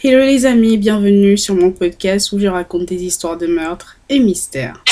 Hello les amis, bienvenue sur mon podcast où je raconte des histoires de meurtres et mystères.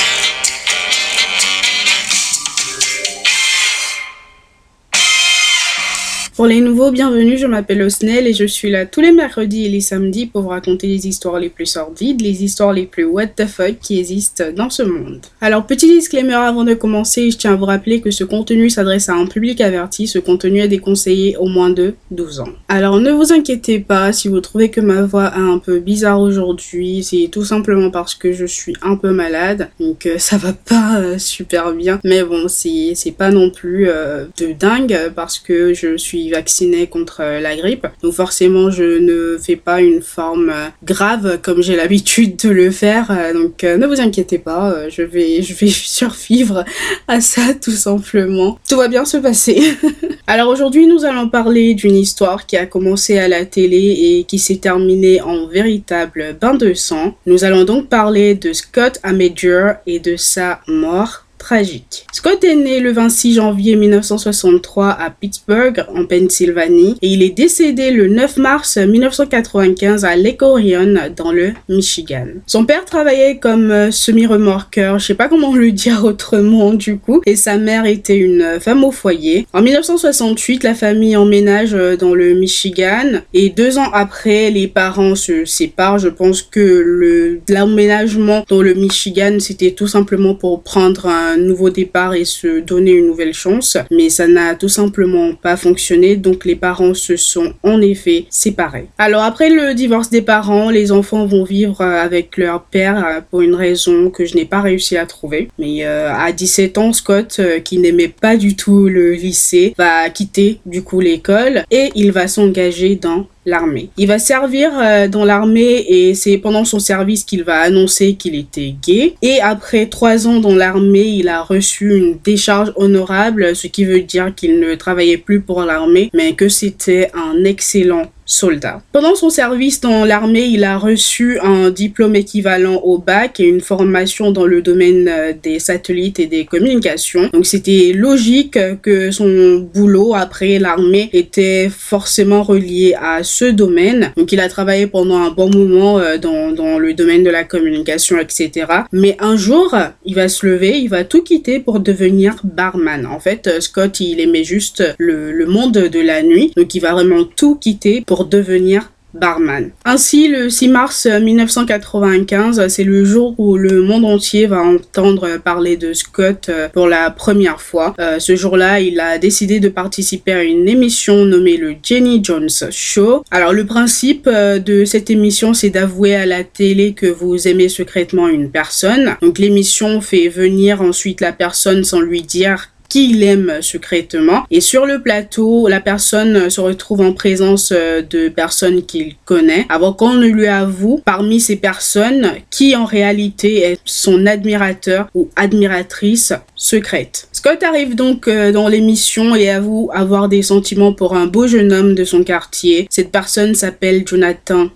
Pour les nouveaux, bienvenue, je m'appelle Osnel et je suis là tous les mercredis et les samedis pour vous raconter les histoires les plus sordides, les histoires les plus what the fuck qui existent dans ce monde. Alors petit disclaimer avant de commencer, je tiens à vous rappeler que ce contenu s'adresse à un public averti, ce contenu est déconseillé au moins de 12 ans. Alors ne vous inquiétez pas si vous trouvez que ma voix est un peu bizarre aujourd'hui, c'est tout simplement parce que je suis un peu malade, donc euh, ça va pas euh, super bien, mais bon c'est pas non plus euh, de dingue parce que je suis vacciné contre euh, la grippe. Donc forcément, je ne fais pas une forme euh, grave comme j'ai l'habitude de le faire. Euh, donc ne vous inquiétez pas, je vais, je vais survivre à ça tout simplement. Tout va bien se passer. Alors aujourd'hui, nous allons parler d'une histoire qui a commencé à la télé et qui s'est terminée en véritable bain de sang. Nous allons donc parler de Scott Amajor et de sa mort tragique. Scott est né le 26 janvier 1963 à Pittsburgh, en Pennsylvanie, et il est décédé le 9 mars 1995 à Lake Orion, dans le Michigan. Son père travaillait comme euh, semi-remorqueur, je sais pas comment le dire autrement du coup, et sa mère était une femme au foyer. En 1968, la famille emménage euh, dans le Michigan, et deux ans après, les parents se séparent. Je pense que l'emménagement dans le Michigan, c'était tout simplement pour prendre un nouveau départ et se donner une nouvelle chance, mais ça n'a tout simplement pas fonctionné, donc les parents se sont en effet séparés. Alors après le divorce des parents, les enfants vont vivre avec leur père euh, pour une raison que je n'ai pas réussi à trouver. Mais euh, à 17 ans, Scott, euh, qui n'aimait pas du tout le lycée, va quitter du coup l'école et il va s'engager dans l'armée. Il va servir euh, dans l'armée et c'est pendant son service qu'il va annoncer qu'il était gay. Et après trois ans dans l'armée, il a reçu une décharge honorable, ce qui veut dire qu'il ne travaillait plus pour l'armée, mais que c'était un excellent soldat. Pendant son service dans l'armée, il a reçu un diplôme équivalent au bac et une formation dans le domaine euh, des satellites et des communications. Donc c'était logique que son boulot après l'armée était forcément relié à ce domaine. Donc il a travaillé pendant un bon moment euh, dans, dans le domaine de la communication, etc. Mais un jour, il va se lever, il va tout quitter pour devenir barman. En fait, euh, Scott, il aimait juste le, le monde de la nuit. Donc il va vraiment tout quitter pour devenir barman. Ainsi, le 6 mars 1995, c'est le jour où le monde entier va entendre parler de Scott euh, pour la première fois. Euh, ce jour-là, il a décidé de participer à une émission nommée le Jenny Jones Show. Alors, le principe euh, de cette émission, c'est d'avouer à la télé que vous aimez secrètement une personne. Donc, l'émission fait venir ensuite la personne sans lui dire qu'il aime secrètement. Et sur le plateau, la personne se retrouve en présence euh, de personnes qu'il connaît avant qu'on ne lui avoue parmi ces personnes qui en réalité est son admirateur ou admiratrice secrète. Scott arrive donc euh, dans l'émission et avoue avoir des sentiments pour un beau jeune homme de son quartier. Cette personne s'appelle Jonathan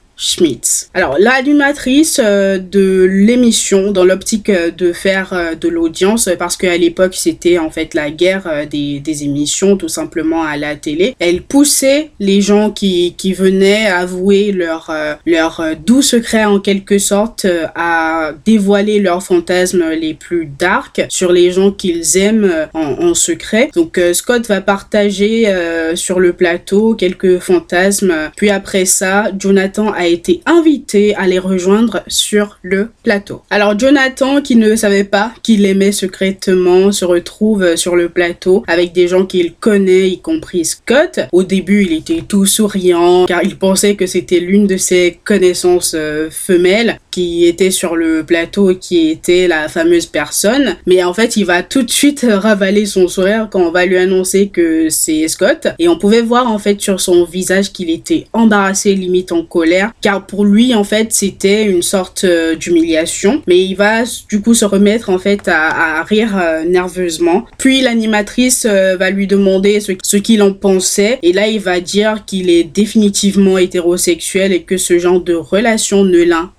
Alors, l'animatrice euh, de l'émission, dans l'optique euh, de faire euh, de l'audience, parce qu'à l'époque, c'était en fait la guerre des, des, émissions, tout simplement à la télé, elle poussait les gens qui, qui venaient avouer leur, leur doux secret en quelque sorte à dévoiler leurs fantasmes les plus dark sur les gens qu'ils aiment en, en, secret. Donc, Scott va partager sur le plateau quelques fantasmes. Puis après ça, Jonathan a été invité à les rejoindre sur le plateau. Alors Jonathan, qui ne savait pas qu'il aimait secrètement, se retrouve sur le plateau avec des gens qu'il connaît, y compris Scott. Au début, il était tout souriant car il pensait que c'était l'une de ses connaissances euh, femelles qui était sur le plateau qui était la fameuse personne. Mais en fait, il va tout de suite ravaler son sourire quand on va lui annoncer que c'est Scott. Et on pouvait voir en fait sur son visage qu'il était embarrassé, limite en colère, car pour lui en fait c'était une sorte euh, d'humiliation. Mais il va du coup se remettre en fait à, rire euh, nerveusement. Puis l'animatrice euh, va lui demander ce, ce qu'il en pensait. Et là, il va dire qu'il est définitivement hétérosexuel et que ce genre de relation ne l'intéresse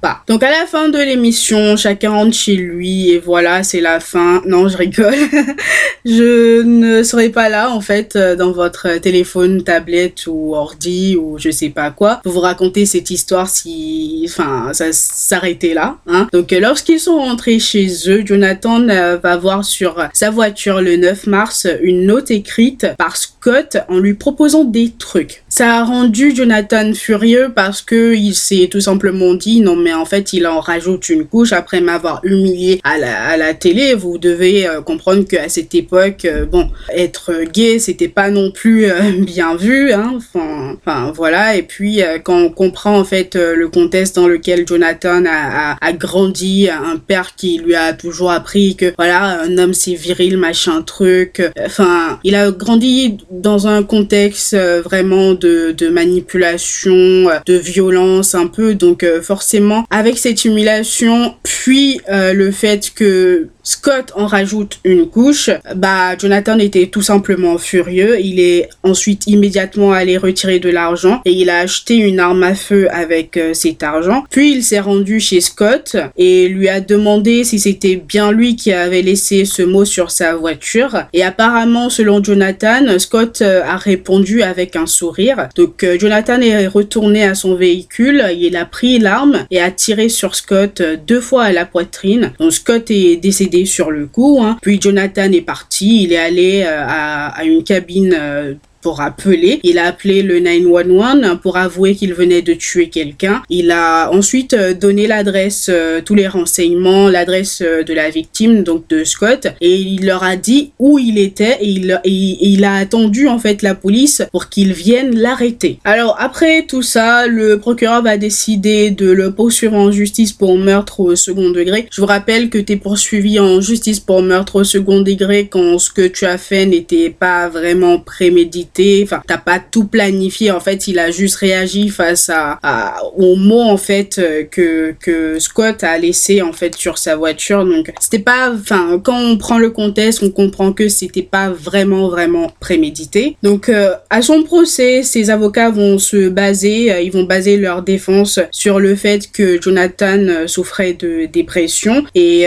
pas. Donc à la fin de l'émission, chacun rentre chez lui et voilà, c'est la fin. Non, je rigole. je ne serai pas là en fait euh, dans votre téléphone, tablette ou ordi ou je sais pas quoi pour vous raconter cette histoire si, enfin, ça s'arrêtait là. Hein. Donc euh, lorsqu'ils sont rentrés chez eux, Jonathan euh, va voir sur sa voiture le 9 mars une note écrite par Scott en lui proposant des trucs. Ça a rendu Jonathan furieux parce que il s'est tout simplement dit non mais en fait il en rajoute une couche après m'avoir humilié à la, à la télé. Vous devez euh, comprendre qu'à cette époque, euh, bon, être gay c'était pas non plus euh, bien vu. Hein. Enfin, enfin voilà. Et puis quand on comprend en fait le contexte dans lequel Jonathan a, a, grandi, un père qui lui a toujours appris que voilà un homme c'est viril machin truc. Enfin, il a grandi dans un contexte vraiment de manipulation, de violence un peu. Donc forcément avec cette humiliation, puis le fait que Scott en rajoute une couche, bah Jonathan était tout simplement furieux. Il est ensuite immédiatement allé retirer de l'argent et il a acheté une arme à feu avec euh, cet argent. Puis il s'est rendu chez Scott et lui a demandé si c'était bien lui qui avait laissé ce mot sur sa voiture. Et apparemment, selon Jonathan, Scott euh, a répondu avec un sourire. Donc euh, Jonathan est retourné à son véhicule, il a pris l'arme et a tiré sur Scott deux fois à la poitrine. Donc Scott est décédé sur le coup. Hein. Puis Jonathan est parti, il est allé euh, à, une cabine euh, pour appeler. Il a appelé le 911 pour avouer qu'il venait de tuer quelqu'un. Il a ensuite euh, donné l'adresse, euh, tous les renseignements, l'adresse euh, de la victime, donc de Scott, et il leur a dit où il était et il, il a attendu en fait la police pour qu'ils viennent l'arrêter. Alors après tout ça, le procureur va décider de le poursuivre en justice pour meurtre au second degré. Je vous rappelle que tu es poursuivi en justice pour meurtre au second degré quand ce que tu as fait n'était pas vraiment prémédité T'as pas tout planifié. En fait, il a juste réagi face à, à aux mots en fait euh, que que Scott a laissé en fait sur sa voiture. Donc, c'était pas. Enfin, quand on prend le contexte, on comprend que c'était pas vraiment vraiment prémédité. Donc, euh, à son procès, ses avocats vont se baser, euh, ils vont baser leur défense sur le fait que Jonathan souffrait de dépression et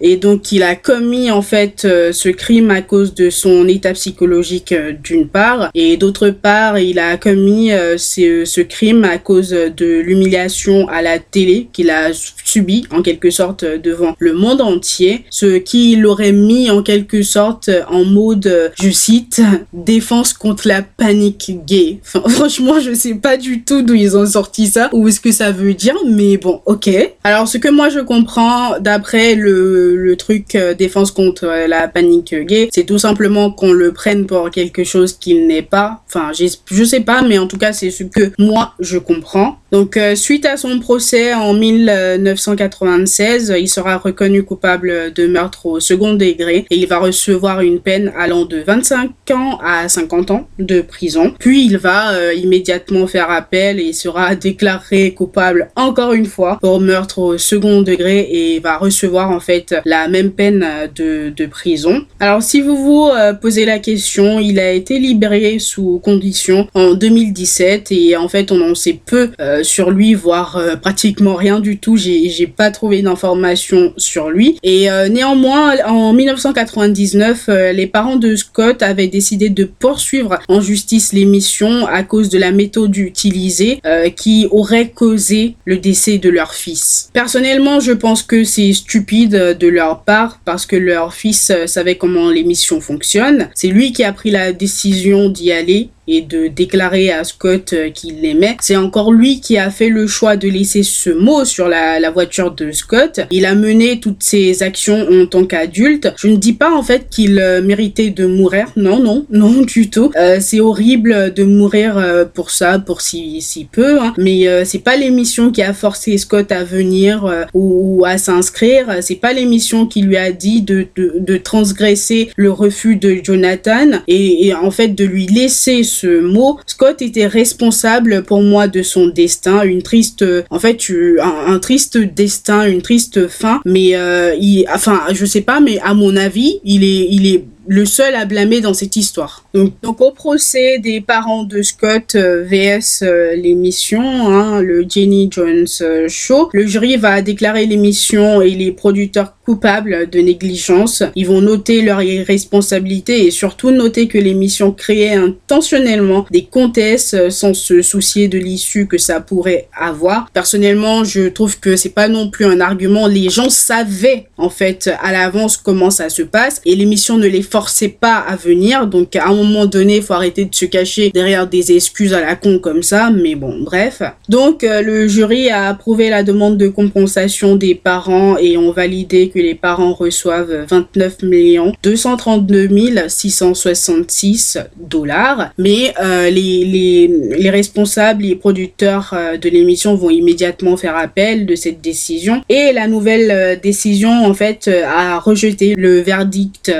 et donc il a commis en fait ce crime à cause de son état psychologique d'une part et d'autre part, il a commis euh, ce, crime à cause de l'humiliation à la télé qu'il a subi en quelque sorte devant le monde entier, ce qui l'aurait mis en quelque sorte en mode, je cite, défense contre la panique gay. franchement, je sais pas du tout d'où ils ont sorti ça ou ce que ça veut dire, mais bon, ok. Alors, ce que moi je comprends d'après le, le truc euh, défense contre la panique gay, c'est tout simplement qu'on le prenne pour quelque chose qu'il n'est pas. Enfin, je sais pas, mais en tout cas, c'est ce que moi, je comprends. Donc, euh, suite à son procès en 1996, il sera reconnu coupable de meurtre au second degré et il va recevoir une peine allant de 25 ans à 50 ans de prison. Puis, il va euh, immédiatement faire appel et sera déclaré coupable encore une fois pour meurtre au second degré et va recevoir en fait la même peine de, de prison. Alors, si vous vous euh, posez la question, il a été libéré sous condition en 2017 et en fait, on en sait peu euh, sur lui, voire euh, pratiquement rien du tout. J'ai pas trouvé d'informations sur lui. Et euh, néanmoins, en 1999, les parents de Scott avaient décidé de poursuivre en justice l'émission à cause de la méthode utilisée qui aurait causé le décès de leur fils. Personnellement, je pense que c'est stupide de leur part parce que leur fils savait comment l'émission fonctionne. C'est lui qui a pris la décision d'y aller et de déclarer à Scott euh, qu'il l'aimait. C'est encore lui qui a fait le choix de laisser ce mot sur la, voiture de Scott. Il a mené toutes ses actions en tant qu'adulte. Je ne dis pas en fait qu'il euh, méritait de mourir. Non, non, non du tout. Euh, c'est horrible de mourir euh, pour ça, pour si, si peu. Hein. Mais euh, c'est pas l'émission qui a forcé Scott à venir ou, à s'inscrire. C'est pas l'émission qui lui a dit de, de, de, transgresser le refus de Jonathan et, et en fait de lui laisser mot, Scott était responsable pour moi de son destin, une triste, en fait, un, un triste destin, une triste fin. Mais euh, il, enfin, je sais pas, mais à mon avis, il est, il est le seul à blâmer dans cette histoire. Donc, au procès des parents de Scott euh, vs euh, l'émission, hein, le Jenny Jones euh, Show, le jury va déclarer l'émission et les producteurs coupables de négligence. Ils vont noter leur irresponsabilité et surtout noter que l'émission créait intentionnellement des comtesses sans se soucier de l'issue que ça pourrait avoir. Personnellement, je trouve que c'est pas non plus un argument. Les gens savaient en fait à l'avance comment ça se passe et l'émission ne les forçait pas à venir. Donc à un moment donné, il faut arrêter de se cacher derrière des excuses à la con comme ça. Mais bon, bref. Donc euh, le jury a approuvé la demande de compensation des parents et ont validé que les parents reçoivent 29 millions 232 666 dollars. Mais euh, les, les, les, responsables, les producteurs euh, de l'émission vont immédiatement faire appel de cette décision. Et la nouvelle décision, en fait, a rejeté le verdict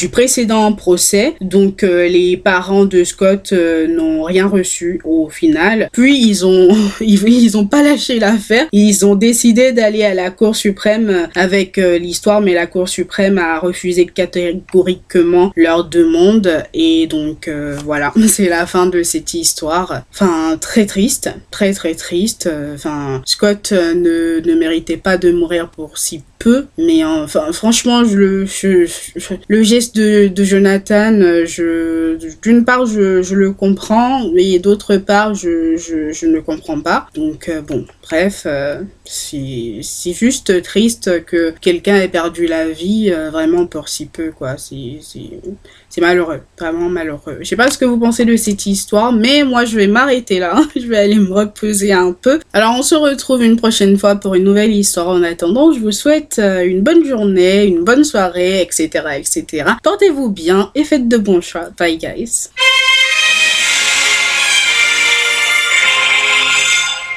du précédent procès. Donc les parents de Scott n'ont rien reçu au final. Puis ils ont ils, ont pas lâché l'affaire. Ils ont décidé d'aller à la Cour suprême avec l'histoire, mais la Cour suprême a refusé catégoriquement leur demande. Et donc euh, voilà, c'est la fin de cette histoire. Enfin, très triste, très très triste. Enfin, Scott euh, ne, méritait pas de mourir pour si mais enfin franchement le geste de, Jonathan, euh, d'une part je, le comprends, mais d'autre part je, je, ne comprends pas. Donc bon, bref, euh, c'est juste triste que quelqu'un ait perdu la vie euh, vraiment pour si peu, quoi. C'est malheureux, vraiment malheureux. Je sais pas ce que vous pensez de cette histoire, mais moi je vais m'arrêter là. je vais aller me reposer un peu. Alors on se retrouve une prochaine fois pour une nouvelle histoire. En attendant, je vous souhaite euh, une bonne journée, une bonne soirée, etc., etc. Portez-vous bien et faites de bons choix. Bye guys.